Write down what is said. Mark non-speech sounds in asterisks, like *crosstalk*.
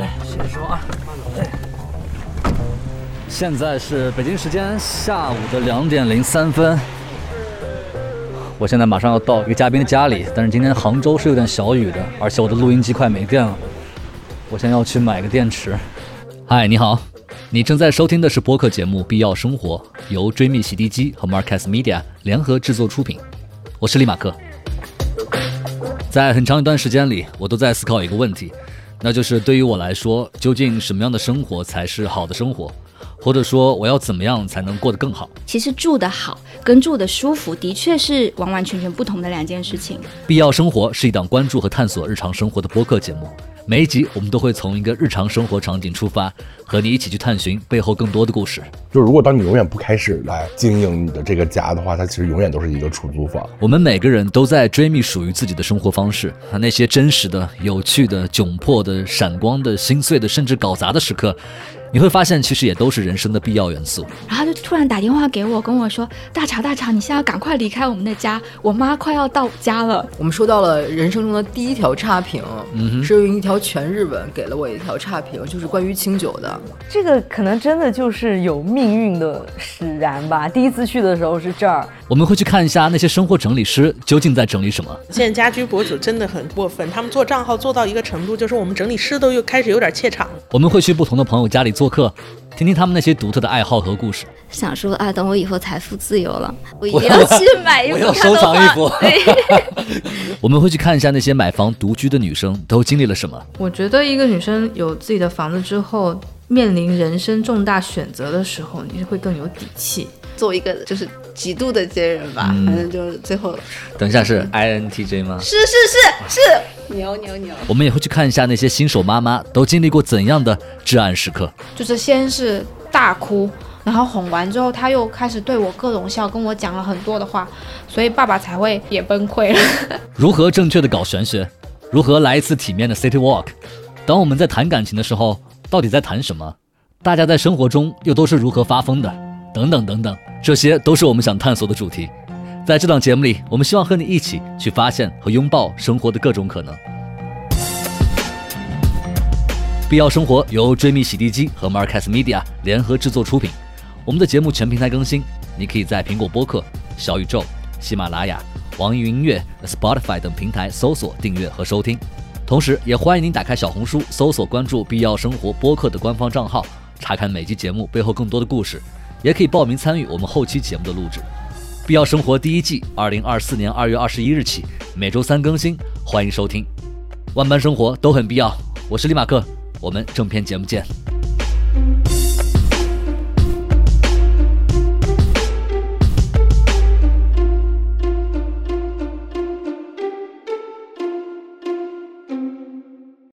哎，先说啊。现在是北京时间下午的两点零三分。我现在马上要到一个嘉宾的家里，但是今天杭州是有点小雨的，而且我的录音机快没电了。我现在要去买个电池。嗨，你好，你正在收听的是播客节目《必要生活》，由追觅洗地机和 Marcus Media 联合制作出品。我是李马克。在很长一段时间里，我都在思考一个问题，那就是对于我来说，究竟什么样的生活才是好的生活？或者说，我要怎么样才能过得更好？其实住得好跟住得舒服，的确是完完全全不同的两件事情。必要生活是一档关注和探索日常生活的播客节目。每一集，我们都会从一个日常生活场景出发，和你一起去探寻背后更多的故事。就是如果当你永远不开始来经营你的这个家的话，它其实永远都是一个出租房。我们每个人都在追觅属于自己的生活方式，那些真实的、有趣的、窘迫的、闪光的、心碎的，甚至搞砸的时刻。你会发现，其实也都是人生的必要元素。然后他就突然打电话给我，跟我说：“大乔，大乔，你现在赶快离开我们的家，我妈快要到家了。”我们收到了人生中的第一条差评，是用一条全日文给了我一条差评，就是关于清酒的。这个可能真的就是有命运的使然吧。第一次去的时候是这儿，我们会去看一下那些生活整理师究竟在整理什么。现在家居博主真的很过分，他们做账号做到一个程度，就是我们整理师都又开始有点怯场。我们会去不同的朋友家里做。客，听听他们那些独特的爱好和故事。想说啊，等我以后财富自由了，我一定要去买一幅。*laughs* 我要收藏一幅。*laughs* 我们会去看一下那些买房独居的女生都经历了什么。我觉得一个女生有自己的房子之后，面临人生重大选择的时候，你会更有底气。做一个就是极度的接人吧，反正就是最后。等一下是 I N T J 吗？是是是是，牛牛牛！我们也会去看一下那些新手妈妈都经历过怎样的至暗时刻。就是先是大哭，然后哄完之后，他又开始对我各种笑，跟我讲了很多的话，所以爸爸才会也崩溃了。*laughs* *laughs* 如何正确的搞玄学？如何来一次体面的 City Walk？当我们在谈感情的时候，到底在谈什么？大家在生活中又都是如何发疯的？等等等等，这些都是我们想探索的主题。在这档节目里，我们希望和你一起去发现和拥抱生活的各种可能。必要生活由追觅洗涤机和 Marcus Media 联合制作出品。我们的节目全平台更新，你可以在苹果播客、小宇宙、喜马拉雅、网易云音乐、Spotify 等平台搜索、订阅和收听。同时，也欢迎您打开小红书，搜索关注“必要生活”播客的官方账号，查看每集节目背后更多的故事。也可以报名参与我们后期节目的录制。必要生活第一季，二零二四年二月二十一日起，每周三更新，欢迎收听。万般生活都很必要，我是李马克，我们正片节目见。